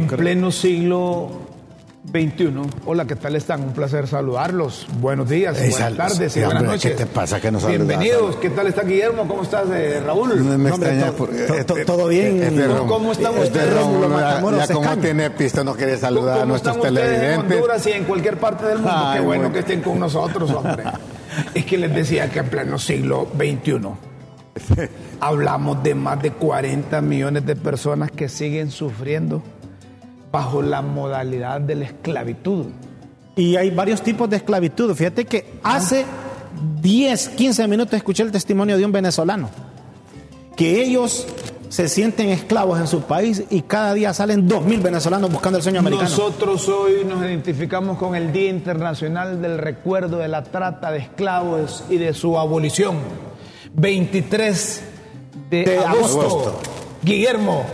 En pleno siglo 21. Hola, ¿qué tal están? Un placer saludarlos. Buenos días, buenas tardes y buenas noches. ¿Qué te pasa que nos Bienvenidos. ¿Qué tal está Guillermo? ¿Cómo estás, eh, Raúl? No me extraña porque... todo bien. Este ¿Cómo están ustedes? ya, como tiene pisto no quiere saludar a nuestros televidentes. en Honduras y en cualquier parte del mundo? Qué bueno que estén con nosotros, hombre. es que les decía que en pleno siglo XXI hablamos de más de 40 millones de personas que siguen sufriendo bajo la modalidad de la esclavitud. Y hay varios tipos de esclavitud. Fíjate que hace 10, 15 minutos escuché el testimonio de un venezolano, que ellos se sienten esclavos en su país y cada día salen 2.000 venezolanos buscando el sueño americano. Nosotros hoy nos identificamos con el Día Internacional del Recuerdo de la Trata de Esclavos y de su abolición. 23 de, agosto. Guillermo,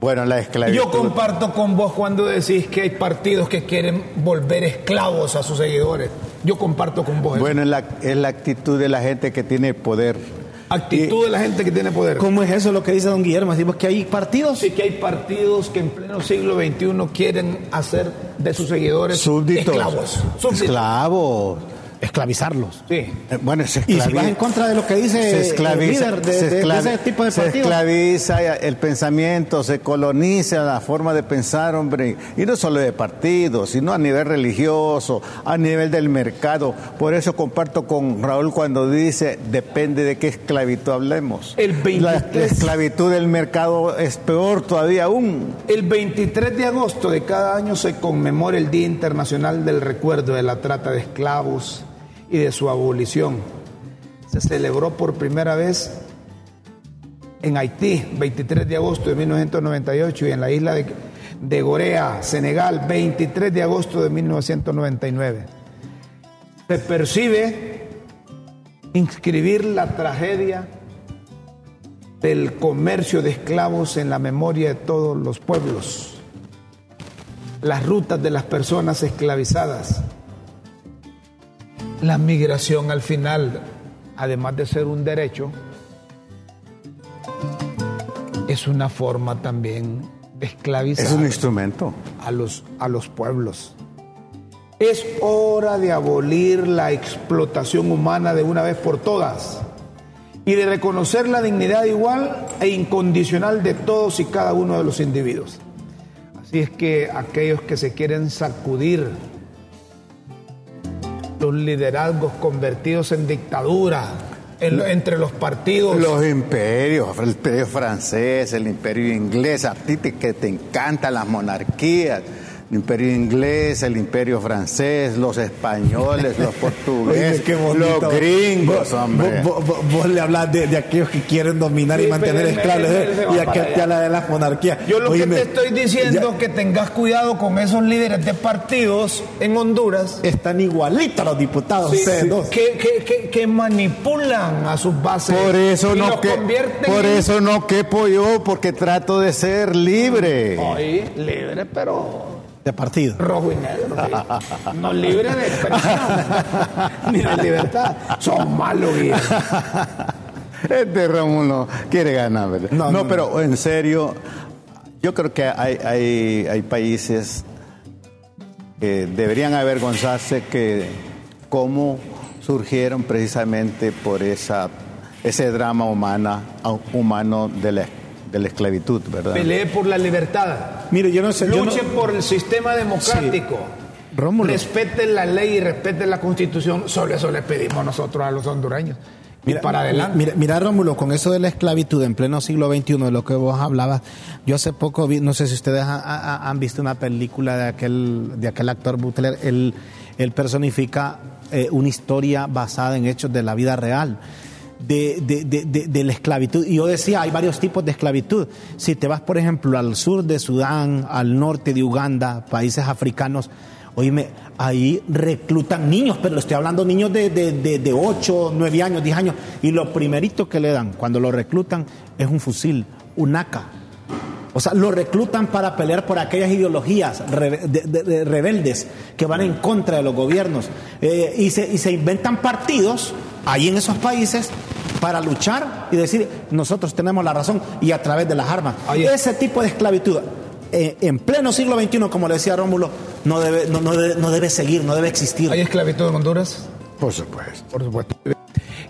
bueno, la esclavitud. Yo comparto con vos cuando decís que hay partidos que quieren volver esclavos a sus seguidores. Yo comparto con vos. Bueno, es la, es la actitud de la gente que tiene poder. Actitud de la gente que tiene poder. ¿Cómo es eso lo que dice don Guillermo? ¿Decimos que hay partidos? Sí, que hay partidos que en pleno siglo XXI quieren hacer de sus seguidores Súbditos. esclavos. Esclavos esclavizarlos. Sí. Eh, bueno, se y si vas en contra de lo que dice se el líder de, se de, ese tipo de Se esclaviza el pensamiento, se coloniza la forma de pensar, hombre. Y no solo de partidos, sino a nivel religioso, a nivel del mercado. Por eso comparto con Raúl cuando dice, depende de qué esclavitud hablemos. El 23... La esclavitud del mercado es peor todavía aún. El 23 de agosto de cada año se conmemora el Día Internacional del Recuerdo de la Trata de Esclavos y de su abolición. Se celebró por primera vez en Haití, 23 de agosto de 1998, y en la isla de, Gorea, Senegal, 23 de agosto de 1999. Se percibe inscribir la tragedia del comercio de esclavos en la memoria de todos los pueblos, las rutas de las personas esclavizadas, la migración al final, además de ser un derecho, es una forma también de esclavizar. Es un instrumento. A los, a los pueblos. Es hora de abolir la explotación humana de una vez por todas y de reconocer la dignidad igual e incondicional de todos y cada uno de los individuos. Así es que aquellos que se quieren sacudir los liderazgos convertidos en dictadura entre los partidos. Los imperios, el imperio francés, el imperio inglés, a ti que te encantan las monarquías el imperio inglés, el imperio francés, los españoles, los portugueses, los gringos, hombre. Vos, le hablas de, aquellos que quieren dominar y mantener esclavos y aquel te habla de las monarquías. Yo lo que te estoy diciendo es que tengas cuidado con esos líderes de partidos en Honduras. Están igualitos los diputados, Que, manipulan a sus bases. Por eso no que, por eso no quepo yo, porque trato de ser libre. Ay, libre, pero de partido. Rojo y negro. No libre de expresión ni de libertad. Son malos, Este Rómulo quiere ganar, ¿verdad? No, pero en serio, yo creo que hay, hay, hay países que deberían avergonzarse que cómo surgieron precisamente por esa, ese drama humana, humano de la de la esclavitud, ¿verdad? Pelee por la libertad. Mire, yo no sé. Luche por el sistema democrático. Rómulo. Respeten la ley y respeten la constitución. Solo eso le pedimos nosotros a los hondureños. Mira, para adelante. Mira, mira, Rómulo, con eso de la esclavitud en pleno siglo XXI, de lo que vos hablabas, yo hace poco vi, no sé si ustedes han visto una película de aquel, de aquel actor Butler, él, él personifica eh, una historia basada en hechos de la vida real de, de, de, la esclavitud. Y yo decía, hay varios tipos de esclavitud. Si te vas, por ejemplo, al sur de Sudán, al norte de Uganda, países africanos, oíme, ahí reclutan niños, pero estoy hablando niños de, de, 8, 9 años, 10 años, y lo primerito que le dan cuando lo reclutan es un fusil, un AK. O sea, lo reclutan para pelear por aquellas ideologías rebeldes que van en contra de los gobiernos. Eh, y, se, y se inventan partidos ahí en esos países para luchar y decir, nosotros tenemos la razón y a través de las armas. Ese tipo de esclavitud. eh, en pleno siglo XXI, como le decía Rómulo, no debe, no, no, debe, no debe seguir, no debe existir. ¿Hay esclavitud en Honduras? Por supuesto. Por supuesto.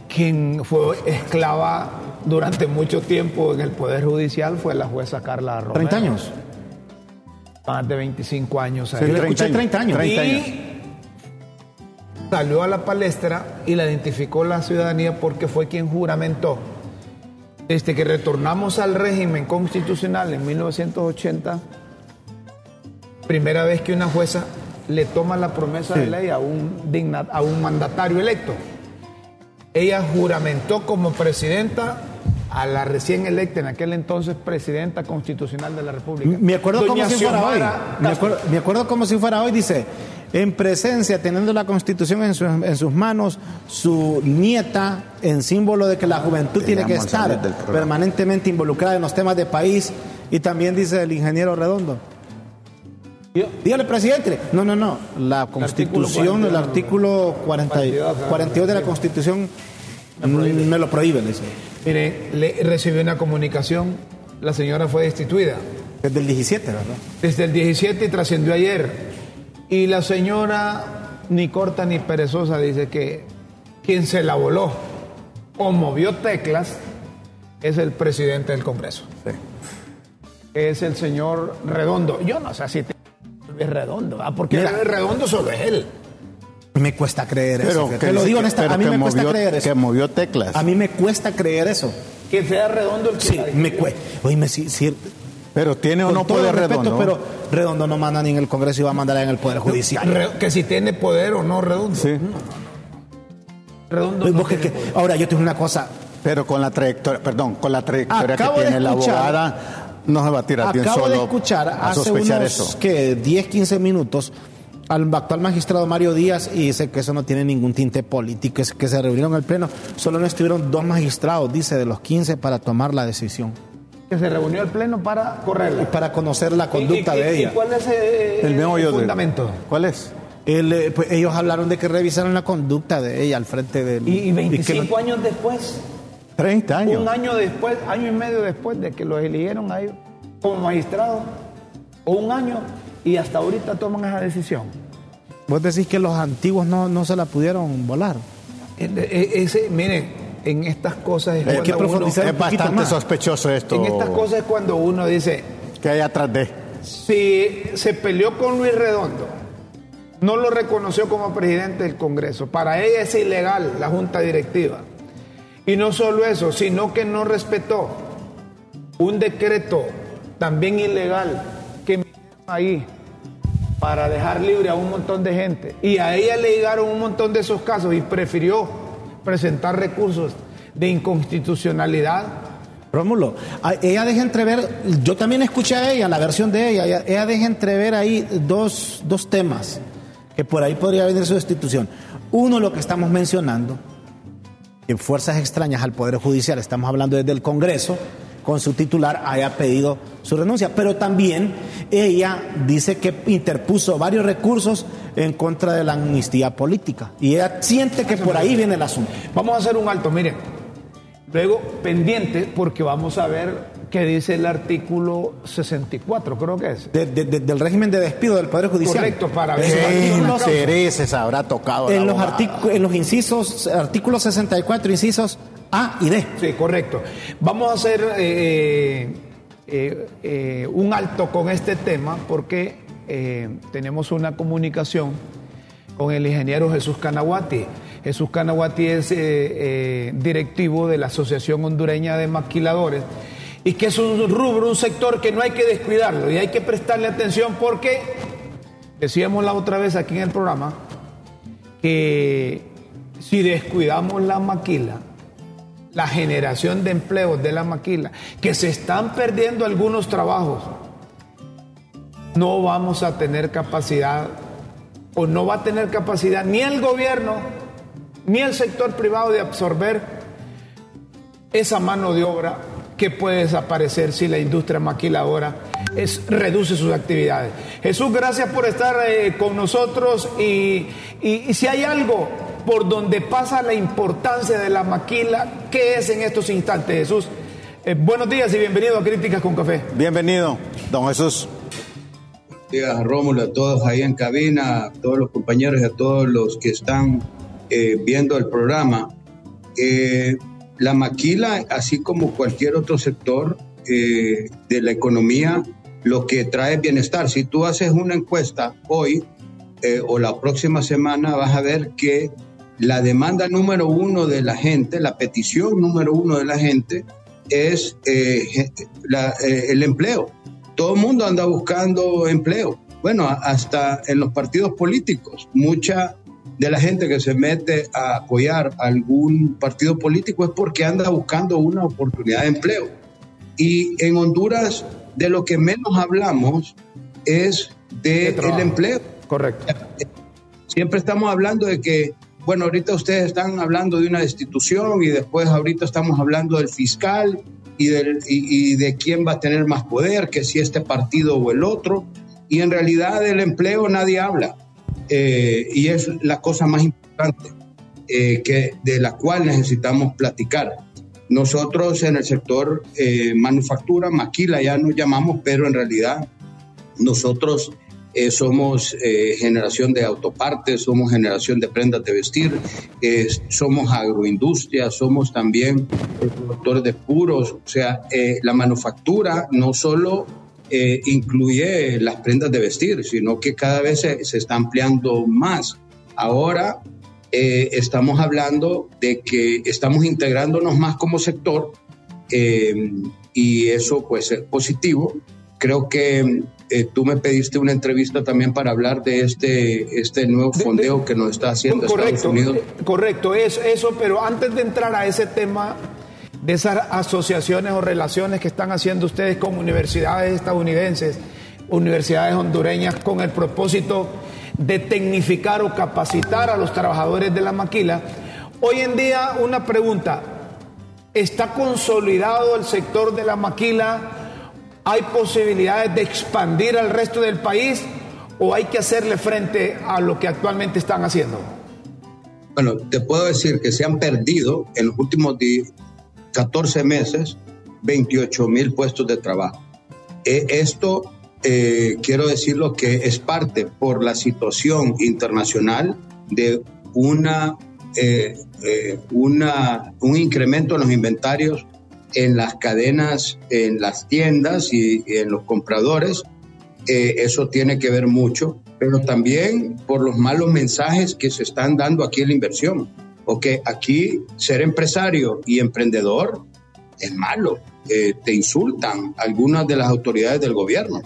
Quien fue esclava durante mucho tiempo en el Poder Judicial fue la jueza Carla Romero. 30 años. Más de 25 años. Sí, 30 escuché 30 años. 30 años. Y salió a la palestra y la identificó la ciudadanía porque fue quien juramentó. Desde que retornamos al régimen constitucional en 1980, primera vez que una jueza le toma la promesa sí. de ley a un, digna, a un mandatario electo. Ella juramentó como presidenta a la recién electa en aquel entonces presidenta constitucional de la República. Me acuerdo como si fuera hoy. Me acuerdo, me acuerdo, como si fuera hoy, dice, en presencia, teniendo la constitución en, su, en sus manos, su nieta, en símbolo de que la juventud tiene que estar permanentemente involucrada en los temas de país, y también dice el ingeniero Redondo. Dígale, presidente. No, no, no. La constitución, el artículo 40, 42 de la constitución me lo prohíbe, dice. Mire, le recibió una comunicación, la señora fue destituida. Desde el 17, ¿verdad? Desde el 17 y trascendió ayer. Y la señora, ni corta ni perezosa, dice que quien se la voló o movió teclas es el presidente del Congreso. Sí. Es el señor Redondo. Yo no sé si es Redondo, ¿ah? porque Mira, Redondo solo es él. Me cuesta creer pero eso. Que, Te lo digo honestamente, a mí me movió, cuesta creer eso. Que movió teclas. A mí me cuesta creer eso. Que sea redondo el que Sí, me cuesta. Oíme, si, si, pero tiene o no poder respeto, redondo. pero Redondo no manda ni en el Congreso y va a mandar en el Poder Judicial. Re- que si tiene poder o no Redondo. Sí. Redondo no que- que- poder. ahora yo tengo una cosa. Pero con la trayectoria, perdón, con la trayectoria Acabo que tiene la abogada, no se va a tirar de un Acabo solo de escuchar a hace unos eso. que 10, 15 minutos al actual magistrado Mario Díaz y dice que eso no tiene ningún tinte político, es que se reunieron en el pleno, solo no estuvieron dos magistrados, dice, de los 15 para tomar la decisión Que se reunió el pleno para y correrla. para conocer la conducta ¿Y- y- de y ella. cuál es eh, El de- fundamento? ¿Cuál es? Eh, pues, ellos hablaron de que revisaron la conducta de ella al frente del... Y, y que 25 lo- años después, 30 años. un año después, año y medio después de que los eligieron a ellos como magistrados, o un año, y hasta ahorita toman esa decisión. Vos decís que los antiguos no, no se la pudieron volar. E- e- Ese, miren, en estas cosas es Hay uno- bastante más. sospechoso esto. en estas cosas es cuando uno dice, Que hay atrás de. si se peleó con Luis Redondo, no lo reconoció como presidente del Congreso, para ella es ilegal la junta directiva. Y no solo eso, sino que no respetó un decreto también ilegal que metieron ahí para dejar libre a un montón de gente. Y a ella le llegaron un montón de esos casos y prefirió presentar recursos de inconstitucionalidad Rómulo, ella deja entrever, yo también escuché a ella, la versión de ella, ella, deja entrever ahí dos, dos temas que por ahí podría venir su destitución. Uno, lo que estamos mencionando, que fuerzas extrañas al Poder Judicial, estamos hablando desde el Congreso, con su titular haya pedido su renuncia, pero también ella dice que interpuso varios recursos en contra de la amnistía política y ella siente que por ahí viene el asunto. Vamos a hacer un alto, miren. Luego, pendiente, porque vamos a ver qué dice el artículo 64, creo que es. De- de- de- del régimen de despido del Poder Judicial. Correcto, para ver Esos si ¿Qué artículos- intereses habrá tocado la en los, en los incisos, artículos 64, incisos A y D. Sí, correcto. Vamos a hacer eh, eh, eh, un alto con este tema porque eh, tenemos una comunicación con el ingeniero Jesús Canaguati. Jesús Canaguati es eh, eh, directivo de la Asociación Hondureña de Maquiladores y que es un rubro, un sector que no hay que descuidarlo y hay que prestarle atención porque, decíamos la otra vez aquí en el programa, que si descuidamos la maquila, la generación de empleos de la maquila, que se están perdiendo algunos trabajos, no vamos a tener capacidad o no va a tener capacidad ni el gobierno ni el sector privado de absorber esa mano de obra que puede desaparecer si la industria maquiladora es, reduce sus actividades. Jesús, gracias por estar eh, con nosotros y, y- y si hay algo por donde pasa la importancia de la maquila, ¿qué es en estos instantes, Jesús? Eh, buenos días y bienvenido a Críticas con Café. Bienvenido, don Jesús. días, Rómulo, a todos ahí en cabina, a todos los compañeros y a todos los que están eh, viendo el programa. Eh, la maquila, así como cualquier otro sector eh, de la economía, lo que trae bienestar. Si tú haces una encuesta hoy o la próxima semana, vas a ver que la demanda número uno de la gente, la petición número uno de la gente es el empleo todo el mundo anda buscando empleo. Bueno, hasta en los partidos políticos, mucha de la gente que se mete a apoyar algún partido político es porque anda buscando una oportunidad de empleo. Y en Honduras, de lo que menos hablamos es del de empleo. Correcto. Siempre estamos hablando de que, bueno, ahorita ustedes están hablando de una destitución y después ahorita estamos hablando del fiscal y, de quién va a tener más poder, que si este partido o el otro. Y en realidad del empleo nadie habla. Eh, y es la cosa más importante eh, que, de la cual necesitamos platicar. Nosotros en el sector eh, manufactura, maquila ya nos llamamos, pero en realidad nosotros eh, somos eh, generación de autopartes, somos generación de prendas de vestir, eh, somos agroindustria, somos también productores de puros, o sea, la manufactura no solo incluye las prendas de vestir, sino que cada vez se, se está ampliando más. Ahora estamos hablando de que estamos integrándonos más como sector y eso pues es positivo. Creo que eh, tú me pediste una entrevista también para hablar de este, este nuevo fondeo que nos está haciendo correcto, Estados Unidos. Correcto, es eso, pero antes de entrar a ese tema de esas asociaciones o relaciones que están haciendo ustedes con universidades estadounidenses, universidades hondureñas, con el propósito de tecnificar o capacitar a los trabajadores de la maquila, hoy en día una pregunta, ¿está consolidado el sector de la maquila? ¿Hay posibilidades de expandir al resto del país o hay que hacerle frente a lo que actualmente están haciendo? Bueno, te puedo decir que se han perdido en los últimos 14 meses 28 mil puestos de trabajo. Eh, esto eh, quiero decirlo que es parte por la situación internacional de una, eh, una, un incremento en los inventarios en las cadenas, en las tiendas y, en los compradores. Eso tiene que ver mucho, pero también por los malos mensajes que se están dando aquí en la inversión. Porque aquí ser empresario y emprendedor es malo. Eh, te insultan algunas de las autoridades del gobierno.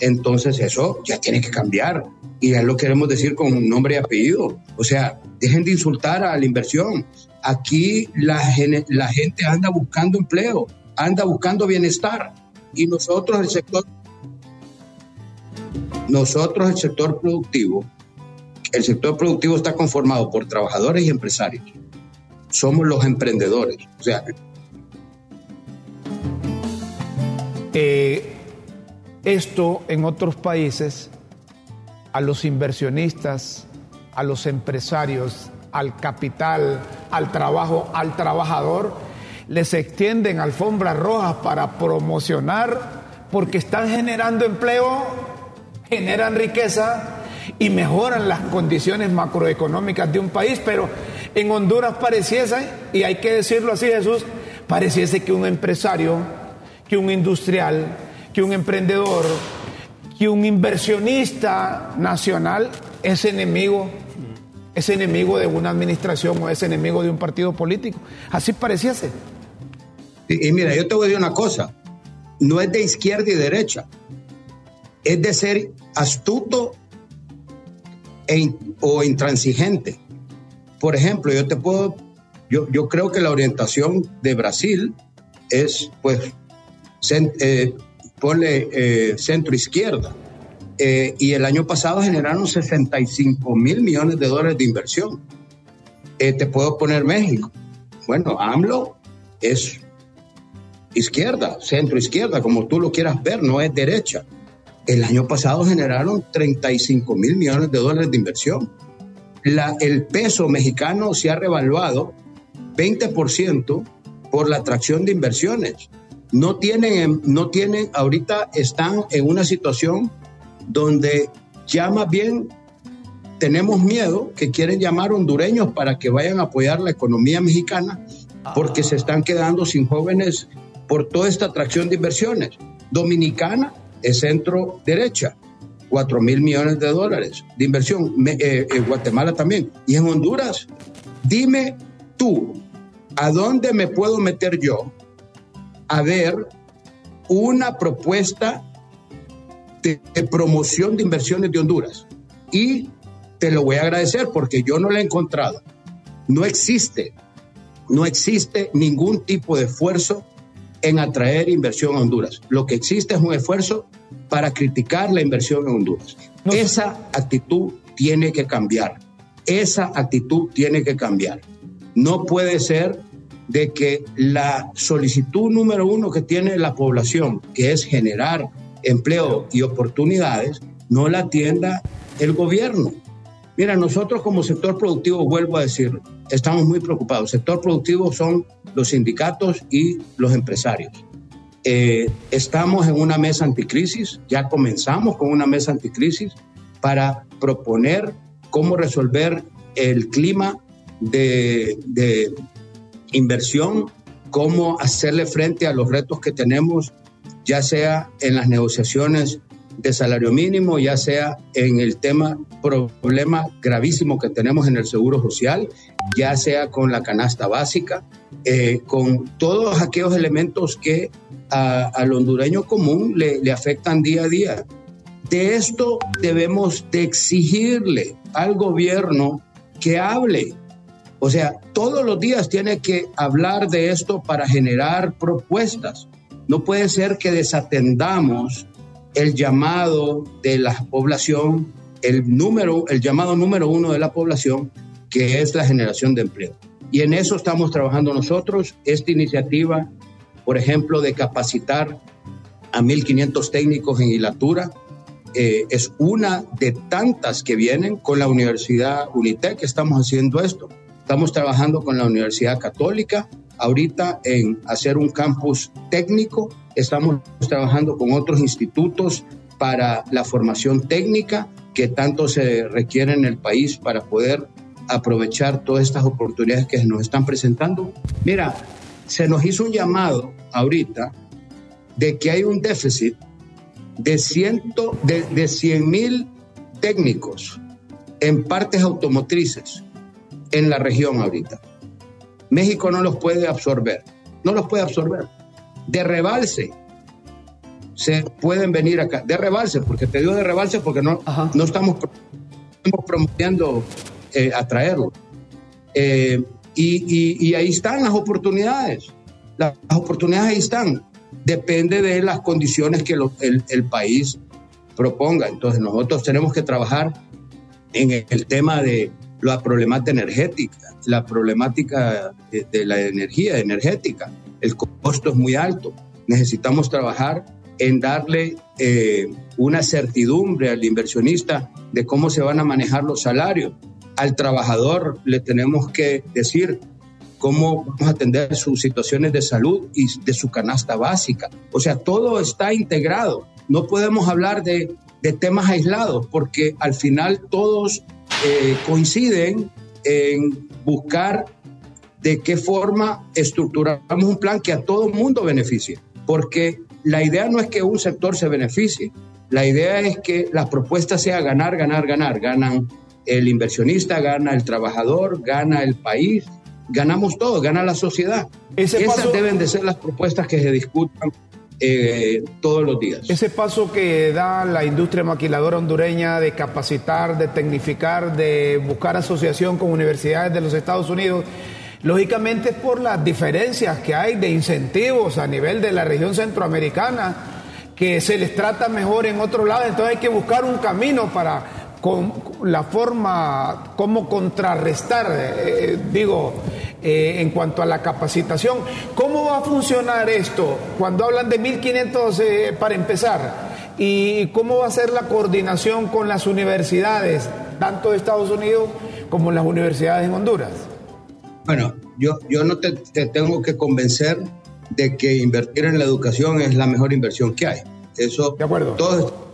Entonces eso ya tiene que cambiar. Y ya lo queremos decir con nombre y apellido. O sea, dejen de insultar a la inversión. Aquí la, la gente anda buscando empleo, anda buscando bienestar. Y nosotros, el sector, nosotros, el sector productivo, el sector productivo está conformado por trabajadores y empresarios. Somos los emprendedores. O sea, eh, esto en otros países, a los inversionistas, a los empresarios, al capital, al trabajo, al trabajador, les extienden alfombras rojas para promocionar porque están generando empleo, generan riqueza y mejoran las condiciones macroeconómicas de un país, pero en Honduras pareciese, y hay que decirlo así Jesús, pareciese que un empresario, que un industrial, que un emprendedor, que un inversionista nacional es enemigo es enemigo de una administración o es enemigo de un partido político. Así pareciese. Y, mira, yo te voy a decir una cosa, no es de izquierda y derecha, es de ser astuto e o intransigente. Por ejemplo, yo te puedo, yo, yo creo que la orientación de Brasil es, pues, eh, ponle eh, centro izquierda eh, y el año pasado generaron 65 mil millones de dólares de inversión. Eh, te puedo poner México. Bueno, AMLO es izquierda, centro izquierda, como tú lo quieras ver, no es derecha. El año pasado generaron 35 mil millones de dólares de inversión. La, el peso mexicano se ha revaluado 20% por la atracción de inversiones. No tienen, no tienen, ahorita están en una situación donde ya más bien tenemos miedo que quieren llamar hondureños para que vayan a apoyar la economía mexicana porque se están quedando sin jóvenes por toda esta atracción de inversiones. Dominicana es centro derecha, 4 mil millones de dólares de inversión. Eh, en Guatemala también. Y en Honduras, dime tú, ¿a dónde me puedo meter yo a ver una propuesta de, de promoción de inversiones de Honduras? Y te lo voy a agradecer porque yo no la he encontrado. No existe, no existe ningún tipo de esfuerzo en atraer inversión a Honduras. Lo que existe es un esfuerzo para criticar la inversión en Honduras. Esa actitud tiene que cambiar. Esa actitud tiene que cambiar. No puede ser de que la solicitud número uno que tiene la población, que es generar empleo y oportunidades, no la atienda el gobierno. Mira, nosotros como sector productivo, vuelvo a decir, estamos muy preocupados. sector productivo son los sindicatos y los empresarios. Eh, estamos en una mesa anticrisis, ya comenzamos con una mesa anticrisis para proponer cómo resolver el clima de, de inversión, cómo hacerle frente a los retos que tenemos, ya sea en las negociaciones de salario mínimo, ya sea en el tema, problema gravísimo que tenemos en el seguro social, ya sea con la canasta básica, eh, con todos aquellos elementos que al hondureño común le, afectan día a día. De esto debemos de exigirle al gobierno que hable. O sea, todos los días tiene que hablar de esto para generar propuestas. No puede ser que desatendamos el llamado de la población, el, número, el llamado número uno de la población, que es la generación de empleo. Y en eso estamos trabajando nosotros. Esta iniciativa, por ejemplo, de capacitar a 1.500 técnicos en hilatura, eh, es una de tantas que vienen con la Universidad Unitec. Estamos haciendo esto. Estamos trabajando con la Universidad Católica, ahorita en hacer un campus técnico Estamos trabajando con otros institutos para la formación técnica que tanto se requiere en el país para poder aprovechar todas estas oportunidades que nos están presentando. Mira, se nos hizo un llamado ahorita de que hay un déficit de, ciento, de, de 100 mil técnicos en partes automotrices en la región ahorita. México no los puede absorber, no los puede absorber de rebalse se pueden venir acá. De rebalse, porque te digo de rebalse porque no, no estamos, promoviendo eh, atraerlo. Eh, y, ahí están las oportunidades. Las, oportunidades ahí están. Depende de las condiciones que el, país proponga. Entonces nosotros tenemos que trabajar en el tema de la problemática energética, la problemática de la energía energética el costo es muy alto. Necesitamos trabajar en darle eh, una certidumbre al inversionista de cómo se van a manejar los salarios. Al trabajador le tenemos que decir cómo vamos a atender sus situaciones de salud y de su canasta básica. O sea, todo está integrado. No podemos hablar de, temas aislados porque al final todos eh, coinciden en buscar de qué forma estructuramos un plan que a todo el mundo beneficie. Porque la idea no es que un sector se beneficie, la idea es que la propuesta sea ganar, ganar, ganar. Ganan el inversionista, gana el trabajador, gana el país, ganamos todos, gana la sociedad. Esas deben de ser las propuestas que se discutan eh, todos los días. Ese paso que da la industria maquiladora hondureña de capacitar, de tecnificar, de buscar asociación con universidades de los Estados Unidos, Lógicamente por las diferencias que hay de incentivos a nivel de la región centroamericana, que se les trata mejor en otro lado, entonces hay que buscar un camino para con la forma, cómo contrarrestar, eh, eh, digo, eh, en cuanto a la capacitación. ¿Cómo va a funcionar esto cuando hablan de 1.500 para empezar? ¿Y cómo va a ser la coordinación con las universidades, tanto de Estados Unidos como las universidades en Honduras? Bueno, yo, yo no te, tengo que convencer de que invertir en la educación es la mejor inversión que hay. Eso, de acuerdo. Todo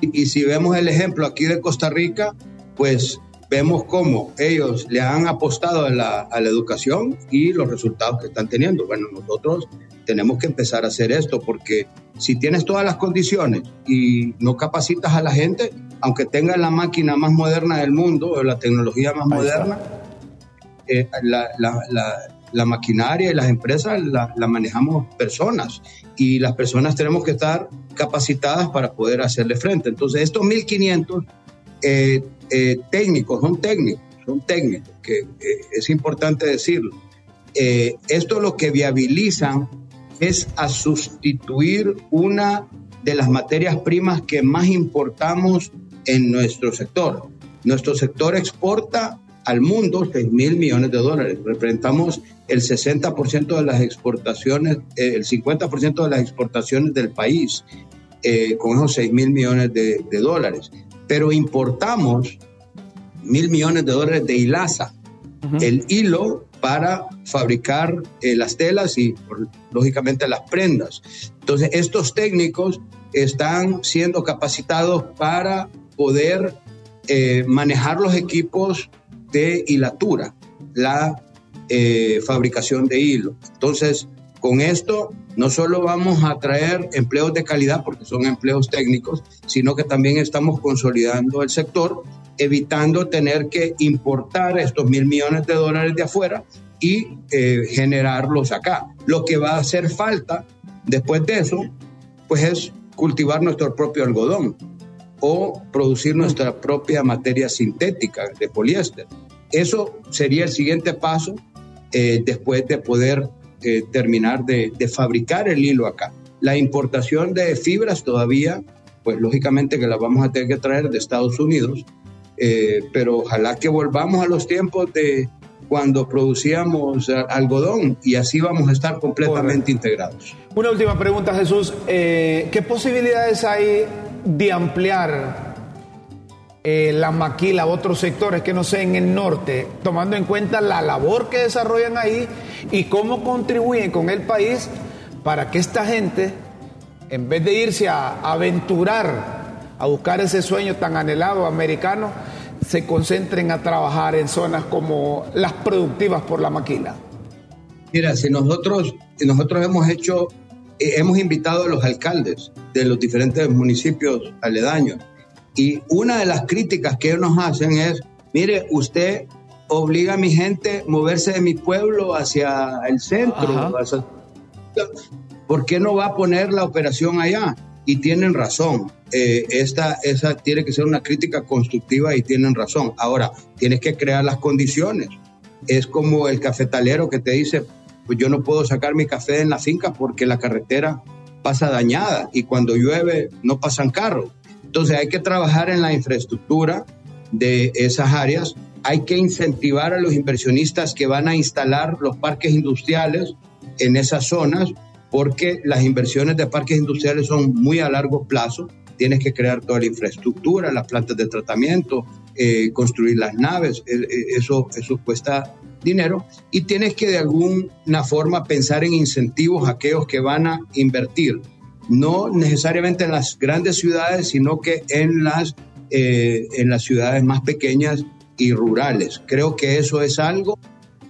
Y, si vemos el ejemplo aquí de Costa Rica, pues vemos cómo ellos le han apostado a la, a la, educación y los resultados que están teniendo. Bueno, nosotros tenemos que empezar a hacer esto porque si tienes todas las condiciones y no capacitas a la gente, aunque tengas la máquina más moderna del mundo o la tecnología más moderna, eh, la, maquinaria y las empresas la, manejamos personas y las personas tenemos que estar capacitadas para poder hacerle frente. Entonces, estos 1.500 eh, eh, técnicos, son técnicos, son técnicos, que es importante decirlo. esto lo que viabilizan es a sustituir una de las materias primas que más importamos en nuestro sector. Nuestro sector exporta al mundo 6 mil millones de dólares. Representamos el 60% de las exportaciones, eh, el 50% de las exportaciones del país, eh, con esos 6 mil millones de, dólares. Pero importamos mil millones de dólares de hilaza. El hilo para fabricar eh, las telas y lógicamente las prendas. Entonces, estos técnicos están siendo capacitados para poder eh, manejar los equipos de hilatura, la eh, fabricación de hilo. Entonces, con esto no solo vamos a traer empleos de calidad, porque son empleos técnicos, sino que también estamos consolidando el sector evitando tener que importar estos mil millones de dólares de afuera y eh, generarlos acá. Lo que va a hacer falta después de eso, pues es cultivar nuestro propio algodón o producir nuestra propia materia sintética de poliéster. Eso sería el siguiente paso eh, después de poder eh, terminar de, de fabricar el hilo acá. La importación de fibras todavía, pues lógicamente que la vamos a tener que traer de Estados Unidos, eh, pero ojalá que volvamos a los tiempos de cuando producíamos algodón y así vamos a estar completamente integrados. Una última pregunta, Jesús. ¿Qué posibilidades hay de ampliar eh, la maquila a otros sectores que no sé en el norte, tomando en cuenta la labor que desarrollan ahí y cómo contribuyen con el país para que esta gente, en vez de irse a aventurar a buscar ese sueño tan anhelado americano, se concentren a trabajar en zonas como las productivas por la maquila? Mira, si nosotros, nosotros hemos hecho, hemos invitado a los alcaldes de los diferentes municipios aledaños y una de las críticas que ellos nos hacen es, mire, usted obliga a mi gente a moverse de mi pueblo hacia el centro. ¿Por qué no va a poner la operación allá? y tienen razón. Eh, esta, esa tiene que ser una crítica constructiva y tienen razón. Ahora, tienes que crear las condiciones. Es como el cafetalero que te dice, pues yo no puedo sacar mi café en la finca porque la carretera pasa dañada y cuando llueve no pasan carros. Entonces hay que trabajar en la infraestructura de esas áreas. Hay que incentivar a los inversionistas que van a instalar los parques industriales en esas zonas porque las inversiones de parques industriales son muy a largo plazo. Tienes que crear toda la infraestructura, las plantas de tratamiento, eh, construir las naves, eh, eh, eso, eso cuesta dinero. Y tienes que de alguna forma pensar en incentivos a aquellos que van a invertir, no necesariamente en las grandes ciudades, sino que en las, en las ciudades más pequeñas y rurales. Creo que eso es algo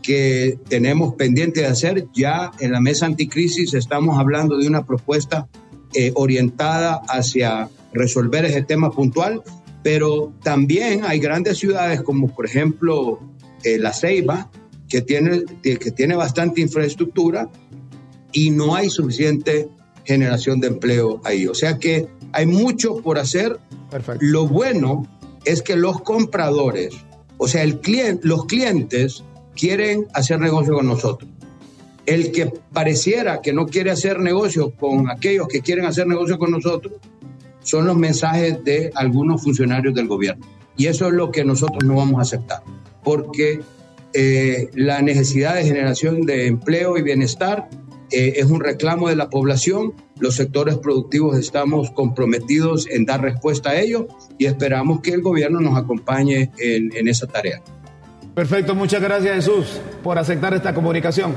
que tenemos pendiente de hacer. Ya en la mesa anticrisis estamos hablando de una propuesta eh, orientada hacia resolver ese tema puntual, pero también hay grandes ciudades como por ejemplo eh, La Ceiba, que tiene, que tiene bastante infraestructura y no hay suficiente generación de empleo ahí. O sea que hay mucho por hacer. Lo bueno es que los compradores, o sea, el cliente, los clientes quieren hacer negocio con nosotros. El que pareciera que no quiere hacer negocio con aquellos que quieren hacer negocio con nosotros son los mensajes de algunos funcionarios del gobierno. Y eso es lo que nosotros no vamos a aceptar, porque eh, la necesidad de generación de empleo y bienestar eh, es un reclamo de la población. Los sectores productivos estamos comprometidos en dar respuesta a ello y esperamos que el gobierno nos acompañe en, en esa tarea. Perfecto, muchas gracias Jesús por aceptar esta comunicación.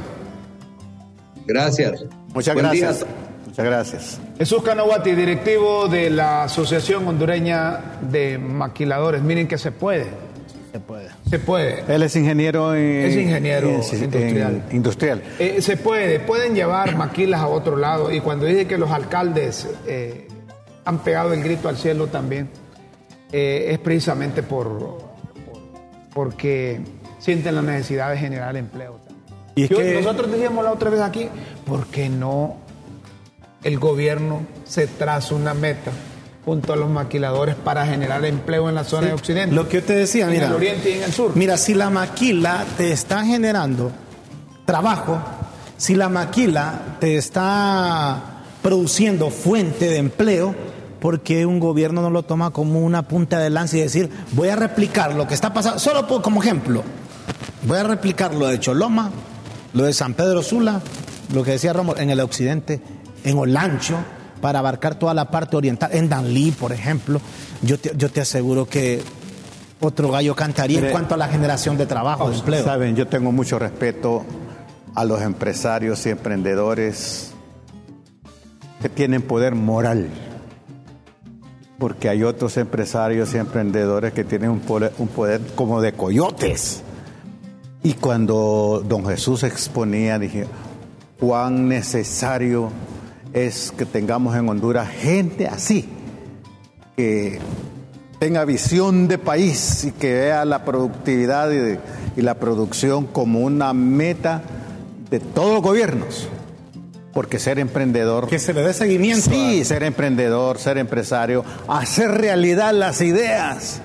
Gracias. Muchas gracias. Muchas gracias. Jesús Canahuati, directivo de la Asociación Hondureña de Maquiladores. Miren que se puede. Se puede. Se puede. Él es ingeniero en, Es ingeniero en- industrial. en- industrial. Eh, se puede, pueden llevar maquilas a otro lado. Y cuando dice que los alcaldes eh, han pegado el grito al cielo también, eh, es precisamente por, por- porque sienten la necesidad de generar empleo. Y es Yo- que- Nosotros decíamos la otra vez aquí, ¿por qué no el gobierno se traza una meta junto a los maquiladores para generar empleo en la zona de Occidente? Lo que yo te decía, en mira. el oriente y en el sur. Mira, si la maquila te está generando trabajo, si la maquila te está produciendo fuente de empleo, ¿por qué un gobierno no lo toma como una punta de lanza y decir, voy a replicar lo que está pasando? Solo por- como ejemplo, voy a replicar lo de Choloma, lo de San Pedro Sula, lo que decía Romo, en el occidente, en Olancho, para abarcar toda la parte oriental, en Danlí, por ejemplo. Yo te, yo te aseguro que otro gallo cantaría en cuanto a la generación de trabajo, de empleo. Saben, yo tengo mucho respeto a los empresarios y emprendedores que tienen poder moral. Porque hay otros empresarios y emprendedores que tienen un poder, un poder como de coyotes. Y cuando don Jesús exponía, dije, cuán necesario es que tengamos en Honduras gente así, que tenga visión de país y que vea la productividad y, de- y la producción como una meta de todos los gobiernos. Porque ser emprendedor... Que se le dé seguimiento. Sí, ser emprendedor, ser empresario, hacer realidad las ideas.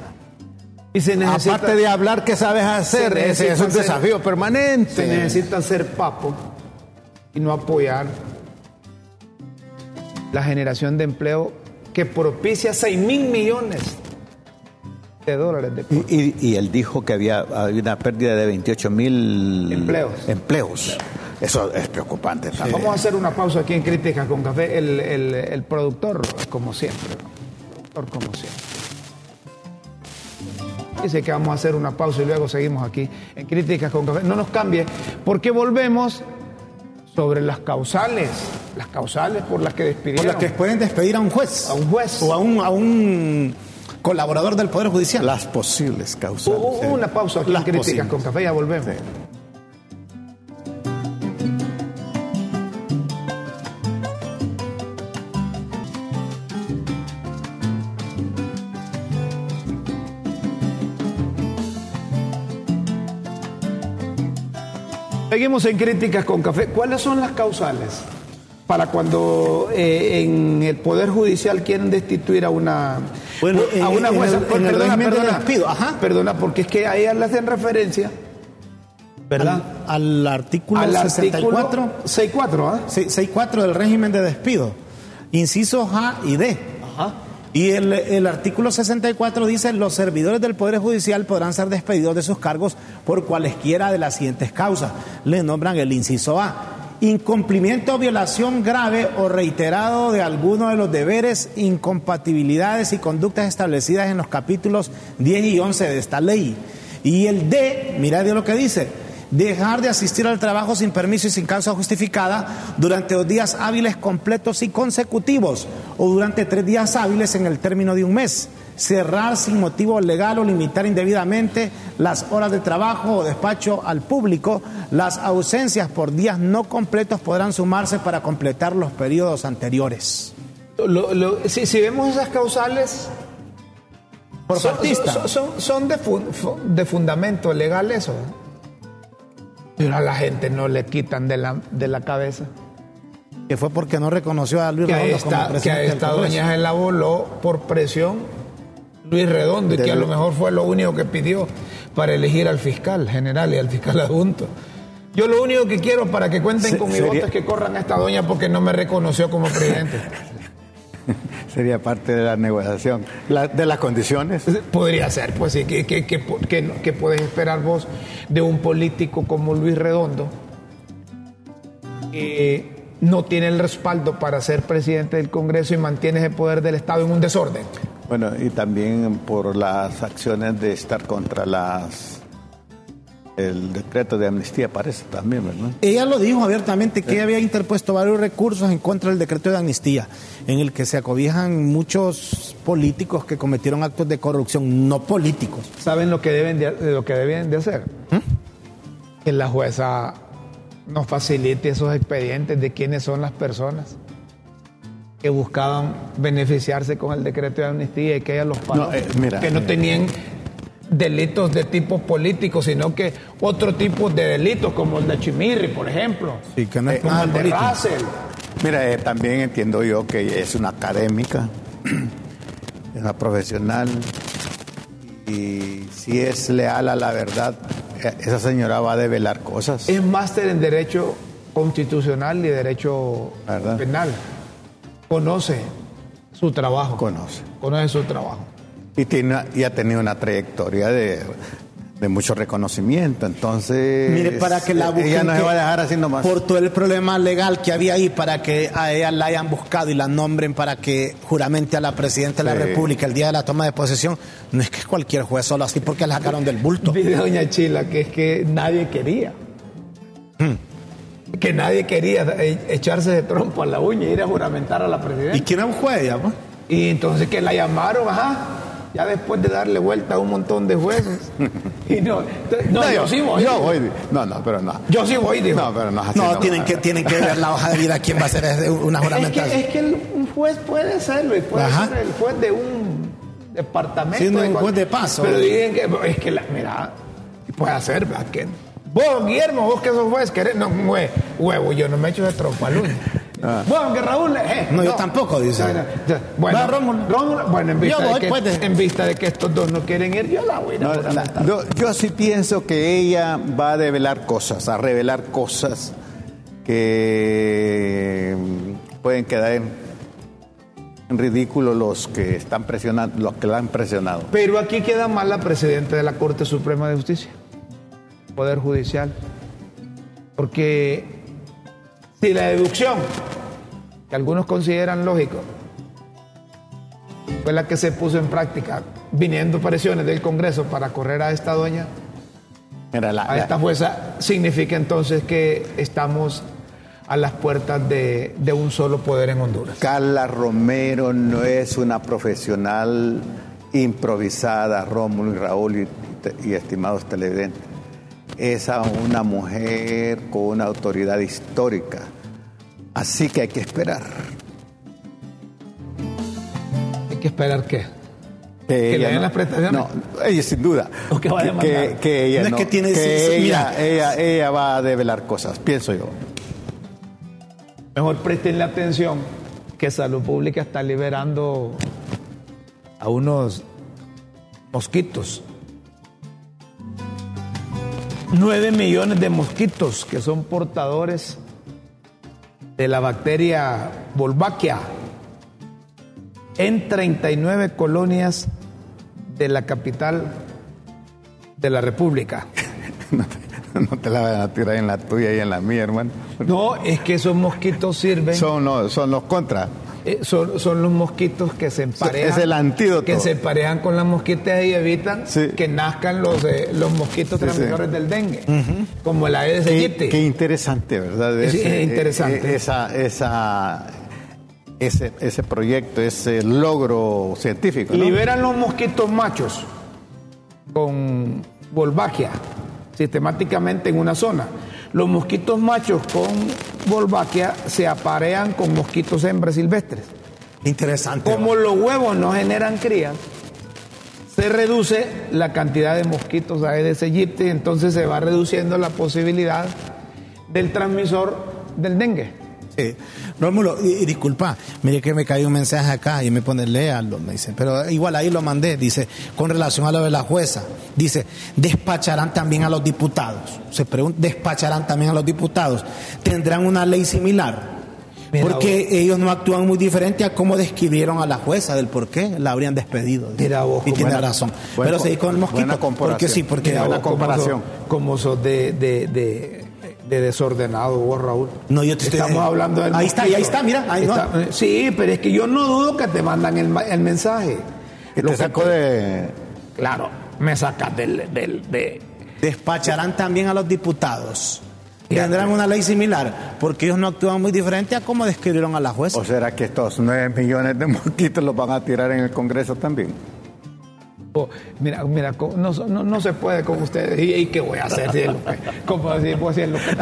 Y se necesita, Aparte de hablar, ¿qué sabes hacer? Se Ese es un ser- desafío permanente. se necesita ser papo y no apoyar la generación de empleo que propicia 6 mil millones de dólares de Y, y- y él dijo que había, había una pérdida de 28 mil Empleos. empleos. Eso es preocupante. Vamos a hacer una pausa aquí en Críticas con Café. El, el- el productor, como siempre, productor, como siempre. Dice que vamos a hacer una pausa y luego seguimos aquí en Críticas con Café. No nos cambie, porque volvemos sobre las causales, las causales por las que Por despidieron. las que pueden despedir a un juez. A un juez. O a un, a un colaborador del Poder Judicial. Las posibles causas. Hubo Sí. una pausa aquí Las en Críticas posibles. con Café, ya volvemos. Seguimos en Críticas con Café. ¿Cuáles son las causales para cuando eh, en el Poder Judicial quieren destituir a una, Bueno, a en- una en jueza? el- Por- en el perdona, régimen de perdona, despido, ajá. perdona, porque es que a ella le hacen referencia ¿verdad? Al, al artículo al 64. artículo 64, ¿ah? Sí, 64 del régimen de despido, incisos A y D. Y el, el artículo 64 dice, los servidores del Poder Judicial podrán ser despedidos de sus cargos por cualesquiera de las siguientes causas. Le nombran el inciso A. Incumplimiento o violación grave o reiterado de alguno de los deberes, incompatibilidades y conductas establecidas en los capítulos 10 y 11 de esta ley. Y el D, mira de lo que dice, dejar de asistir al trabajo sin permiso y sin causa justificada durante dos días hábiles completos y consecutivos o durante tres días hábiles en el término de un mes. Cerrar sin motivo legal o limitar indebidamente las horas de trabajo o despacho al público. Las ausencias por días no completos podrán sumarse para completar los periodos anteriores. Lo- lo- si, si vemos esas causales, Por son, son- son- son de, fu- fu- de fundamento legal eso. Pero a la gente no le quitan de la, de la cabeza. Que fue porque no reconoció a Luis Que Redondo esta, como que a esta doña se la voló por presión Luis Redondo y que a lo mejor fue lo único que pidió para elegir al fiscal general y al fiscal adjunto. Yo lo único que quiero para que cuenten Se- con mi voto es que corran a esta doña porque no me reconoció como presidente. Sería parte de la negociación. La- de las condiciones. Podría ser, pues sí, que, que, que, que- que puedes esperar vos de un político como Luis Redondo, que no tiene el respaldo para ser presidente del Congreso y mantiene ese poder del Estado en un desorden. Bueno, y también por las acciones de estar contra las el decreto de amnistía parece también, ¿verdad? Ella lo dijo abiertamente que ella había interpuesto varios recursos en contra del decreto de amnistía, en el que se acobijan muchos políticos que cometieron actos de corrupción, no políticos. ¿Saben lo que deben de, lo que deben de hacer? ¿Mm? Que la jueza nos facilite esos expedientes de quiénes son las personas que buscaban beneficiarse con el decreto de amnistía y que ella los pagó, eh, que no eh, tenían delitos de tipo político, sino que otro tipo de delitos, como el de Chimirri, por ejemplo. Sí, que no es eh, como el de Russell. Mira, eh, también entiendo yo que es una académica, es una profesional, y si es leal a la verdad, eh, esa señora va a develar cosas. Es máster en Derecho Constitucional y Derecho Penal. Conoce su trabajo. Conoce. Conoce su trabajo y, tiene, y ha tenido una trayectoria de, mucho reconocimiento. Entonces, mire, para que la ella no se va a dejar haciendo más. Por todo el problema legal que había ahí, para que a ella la hayan buscado y la nombren para que juramente a la presidenta de la República el día de la toma de posesión, no es que cualquier juez solo así porque la sacaron del bulto. Dice doña Chila que es que nadie quería. Hmm. Que nadie quería echarse de trompo a la uña y ir a juramentar a la presidenta. ¿Y quién es un juez ya, pues? Y entonces que la llamaron, ajá ya después de darle vuelta a un montón de jueces. Y no, no, yo, sí voy. Yo voy. No, no, pero no. Yo sí voy, digo. No, pero no No, tienen, que, tienen que ver la hoja de vida quién va a ser una juramentación. Es que, es que un juez puede serlo y puede ser el juez de un departamento. Sí, no un juez de paso. Pero dicen que es que, la, mira, puede hacer, ¿verdad? Que, vos, Guillermo, vos que sos juez, querés, no, huevo, yo no me echo de trompalún. Ah. Bueno, que Raúl. Eh, no, yo tampoco, dice. Bueno, bueno en, vista de que, pues, en vista de que estos dos no quieren ir, yo la voy a yo, yo sí pienso que ella va a develar cosas, a revelar cosas que pueden quedar en, ridículo los que están presionando, los que la han presionado. Pero aquí queda mal la presidenta de la Corte Suprema de Justicia, Poder Judicial, porque si la deducción, que algunos consideran lógico, fue la que se puso en práctica, viniendo presiones del Congreso para correr a esta doña, a esta jueza, significa entonces que estamos a las puertas de, un solo poder en Honduras. Carla Romero no es una profesional improvisada, Rómulo y Raúl y, y estimados televidentes es a una mujer con una autoridad histórica. Así que hay que esperar. ¿Hay que esperar qué? Que, le den las prestaciones. No, ella sin duda. O que vaya a mandar. Que, ella no, es que tiene que ella, ella, ella, va a develar cosas, pienso yo. Mejor prestenle atención que Salud Pública está liberando a unos mosquitos 9 millones de mosquitos que son portadores de la bacteria Wolbachia en 39 colonias de la capital de la República. No te, la van a tirar en la tuya y en la mía, hermano. No, es que esos mosquitos sirven. Son, no, son los contras. Eh, son, los mosquitos que se emparejan. Es el antídoto. Que se emparejan con las mosquitas y evitan que nazcan los, eh, los mosquitos transmisores del dengue, como el Aedes aegypti. Qué interesante, ¿verdad? es interesante. Eh, esa, esa, ese, ese proyecto, ese logro científico. Liberan los mosquitos machos con Wolbachia sistemáticamente en una zona. Los mosquitos machos con Wolbachia se aparean con mosquitos hembras silvestres. Interesante. Como los huevos no generan crías, se reduce la cantidad de mosquitos Aedes aegypti, entonces se va reduciendo la posibilidad del transmisor del dengue. Sí. Rómulo, y, disculpa, mire que me cayó un mensaje acá y me pone, léalo, me dice, pero igual ahí lo mandé, dice, con relación a lo de la jueza, dice, despacharán también a los diputados. Se pregunta, despacharán también a los diputados. ¿Tendrán una ley similar? porque ellos no actúan muy diferente a cómo describieron a la jueza del por qué la habrían despedido. y tiene razón. Pero seguí con el mosquito. Porque sí, porque una comparación. Como sos, de, de de desordenado vos, Raúl. No, yo te Estamos hablando del Ahí está, ahí está, mira. Ahí eh, Sí, pero es que yo no dudo que te mandan el, el mensaje. Lo te saco de. Claro, me sacas del, del, de, despacharán también a los diputados. Tendrán una ley similar, porque ellos no actúan muy diferente a como describieron a la jueza. ¿O será que estos 9 millones de mosquitos los van a tirar en el Congreso también? Mira, mira, no, no, no, se puede con ustedes. ¿Y, qué voy a hacer? Si ¿Cómo decir? Pues, lo que...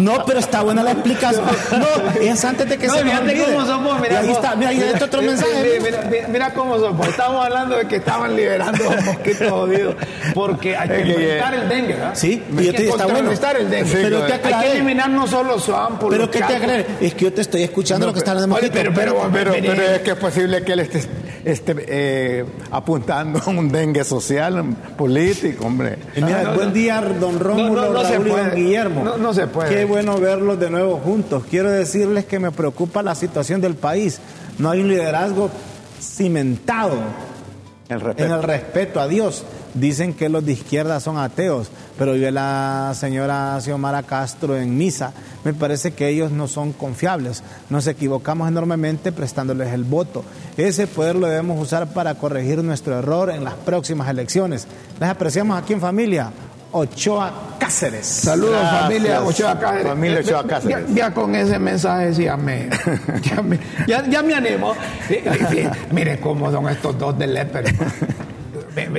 No, pero está buena la explicación. No, es antes de que no, se me olvide. cómo somos. Mira, ahí está, mira, ahí está otro mensaje. Mira, mira, cómo somos. Estamos hablando de que estaban liberando los mosquitos jodidos. Porque hay que eliminar el dengue, ¿verdad? Sí, hay que está bueno. el dengue. pero te hay que eliminar no solo SWAMP. Pero ¿qué te aclares? Es que yo te estoy escuchando lo que está hablando de mosquitos. Pero, pero, pero, es que es posible que él esté... Este, eh, apuntando a un dengue social, político, hombre. buen día, don Rómulo, no, Raúl y don Guillermo. No, se puede. Qué bueno verlos de nuevo juntos. Quiero decirles que me preocupa la situación del país. No hay un liderazgo cimentado en el respeto a Dios. Dicen que los de izquierda son ateos, pero vive la señora Xiomara Castro en misa. Me parece que ellos no son confiables. Nos equivocamos enormemente prestándoles el voto. Ese poder lo debemos usar para corregir nuestro error en las próximas elecciones. Les apreciamos aquí en familia. Ochoa Cáceres. Saludos familia Ochoa Cáceres. Familia Ochoa Cáceres. Ya, con ese mensaje sí, ya me, ya me, animo. Mire cómo son estos dos del Leper